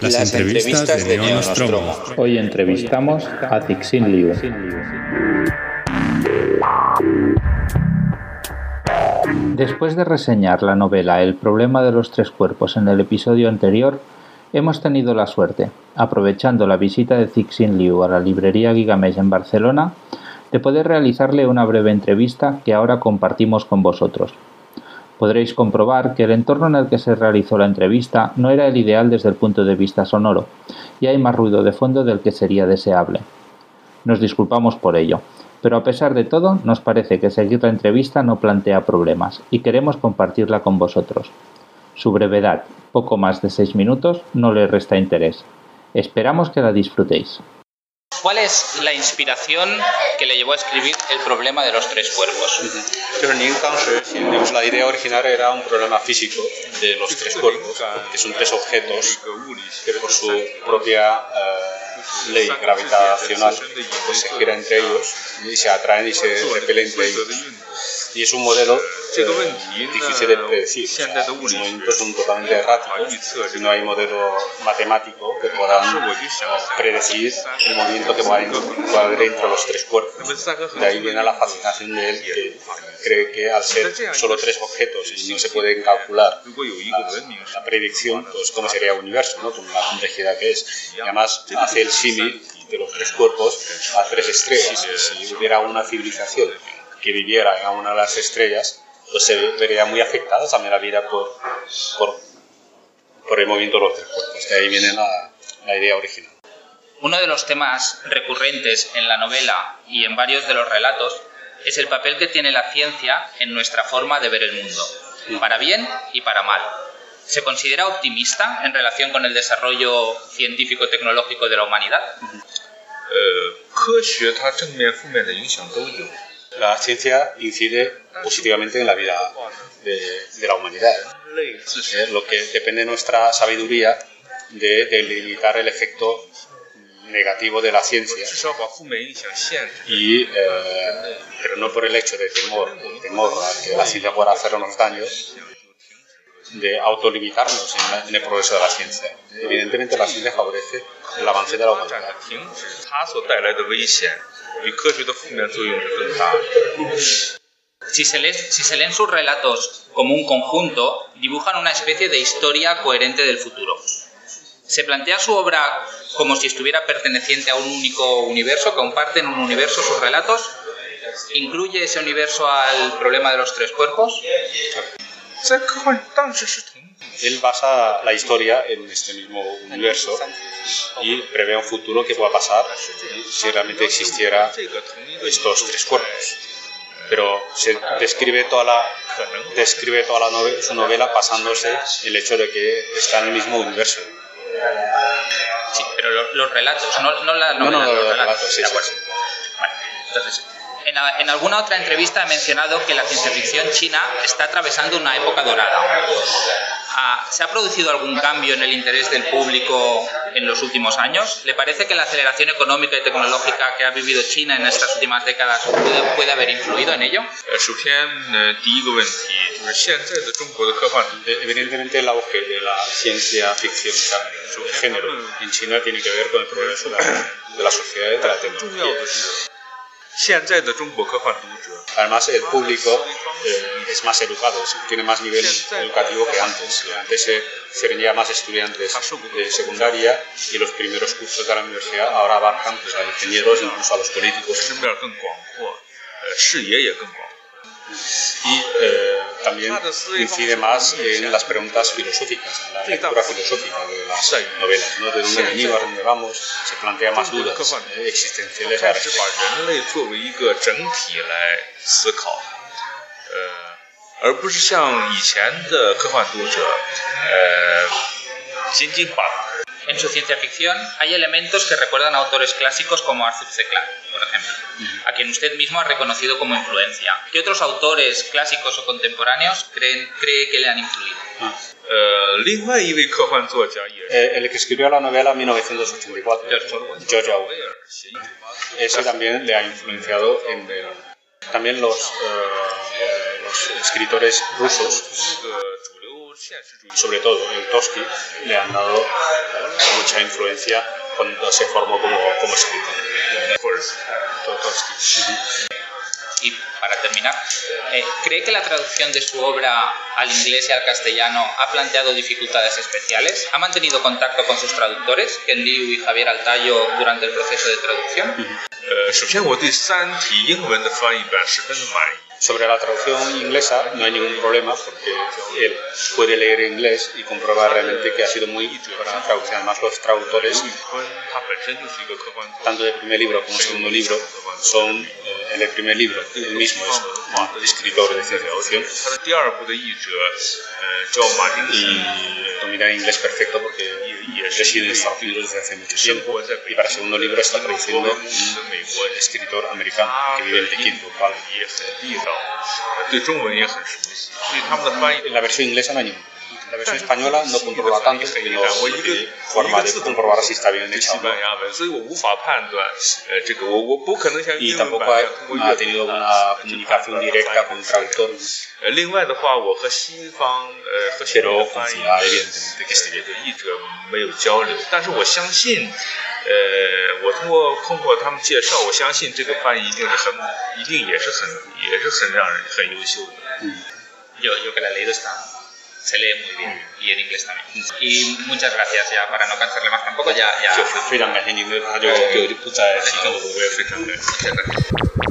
Las, entrevistas, de, Nostromo. Hoy entrevistamos a Cixin Liu. Después de reseñar la novela El problema de los tres cuerpos en el episodio anterior, hemos tenido la suerte, aprovechando la visita de Cixin Liu a la librería Gigamesh en Barcelona, de poder realizarle una breve entrevista que ahora compartimos con vosotros. Podréis comprobar que el entorno en el que se realizó la entrevista no era el ideal desde el punto de vista sonoro, y hay más ruido de fondo del que sería deseable. Nos disculpamos por ello, pero a pesar de todo nos parece que seguir la entrevista no plantea problemas y queremos compartirla con vosotros. Su brevedad, poco más de seis minutos, no le resta interés. Esperamos que la disfrutéis. ¿Cuál es la inspiración que le llevó a escribir El problema de los tres cuerpos? la idea original era un problema físico de los tres cuerpos, que son tres objetos que por su propia eh, ley gravitacional pues se giran entre ellos y se atraen y se repelen entre ellos y es un modelo movimientos son totalmente erráticos. Y no hay modelo matemático que pueda predecir el movimiento que va a haber entre los tres cuerpos. De ahí viene la fascinación de él, que cree que al ser solo tres objetos y no se pueden calcular la, predicción, pues cómo sería el universo, ¿no? con la complejidad que es. Y además hace el símil de los tres cuerpos a tres estrellas. Si hubiera una civilización que viviera en una de las estrellas, pues se vería muy afectada también la vida por, por, por el movimiento de los tres cuerpos. De ahí viene la, la idea original. Uno de los temas recurrentes en la novela y en varios de los relatos es el papel que tiene la ciencia en nuestra forma de ver el mundo, para bien y para mal. ¿Se considera optimista en relación con el desarrollo científico-tecnológico de la humanidad? La ciencia incide positivamente en la vida de, la humanidad. lo que depende de nuestra sabiduría de, delimitar el efecto negativo de la ciencia y eh, pero no por el hecho de temor, temor a que la ciencia pueda hacernos daño de autolimitarnos en, en el progreso de la ciencia. Evidentemente la ciencia favorece el avance de la humanidad. Si se, leen, si se leen sus relatos como un conjunto, dibujan una especie de historia coherente del futuro. Se plantea su obra como si estuviera perteneciente a un único universo, comparten un universo sus relatos, incluye ese universo al problema de los tres cuerpos. Él basa la historia en este mismo universo y prevé un futuro que pueda pasar si realmente existiera estos tres cuerpos. Pero se describe toda la describe toda la novela, su novela pasándose el hecho de que está en el mismo universo. Sí, pero los, relatos, no, no la novela, no, no, los, relatos, sí, sí. entonces, en, alguna otra entrevista he mencionado que la ciencia ficción china está atravesando una época dorada. Ah, ¿Se ha producido algún cambio en el interés del público en los últimos años? ¿Le parece que la aceleración económica y tecnológica que ha vivido China en estas últimas décadas puede, haber influido en ello? Evidentemente el auge de la ciencia ficción, su género en China tiene que ver con el progreso de la sociedad y de la tecnología. Además, el público eh, es más educado, tiene más nivel educativo que antes. Antes se, ya más estudiantes de secundaria y los primeros cursos de la universidad ahora abarcan pues, a ingenieros, incluso a los políticos y eh, también incide más en las preguntas filosóficas, en la lectura filosófica de las novelas, ¿no? de dónde venimos, a dónde vamos, se plantea más dudas eh, existenciales a respecto. 而不是像以前的科幻读者，呃，仅仅把 en su ciencia ficción hay elementos que recuerdan a autores clásicos como Arthur C. Clarke, por ejemplo, a quien usted mismo ha reconocido como influencia. ¿Qué otros autores clásicos o contemporáneos creen, cree que le han influido? Eh, el que escribió la novela 1984, George Orwell. Ese también le ha influenciado en también los, eh, los escritores rusos Sobre todo en Toski le han dado mucha influencia cuando se formó como, como escritor. Y para terminar, eh, ¿cree que la traducción de su obra al inglés y al castellano ha planteado dificultades especiales? ¿Ha mantenido contacto con sus traductores, Ken Liu y Javier Altayo, durante el proceso de traducción? Eh, sobre la traducción inglesa no hay ningún problema porque él puede leer inglés y comprobar realmente que ha sido muy útil para la traducción. Además, los traductores, tanto del primer libro como del segundo libro, son eh, en el primer libro, el mismo es bueno, escritor de ciencia ficción. Y domina inglés perfecto porque reside en Estados Unidos desde hace mucho tiempo. Y para el segundo libro está traduciendo un escritor americano que vive en Pekín, Bhopal. En la versión inglesa no hay ningún problema. 但是西里巴拉当时很遗憾我一个一个字都不知道是咋的就强所以我无法判断呃这个我我不可能像英国版翻译另外的话我和西方呃和西德欧翻译啊也也就译者没有交流但是我相信呃我通过通过他们介绍我相信这个翻译一定是很一定也是很也是很让人很优秀的嗯有有给他雷的 se lee muy bien y en inglés también. Y muchas gracias ya para no cansarle más tampoco ya ya 就是非常感谢您的，他就就就不再细看了，我也非常感谢。 谢谢大家。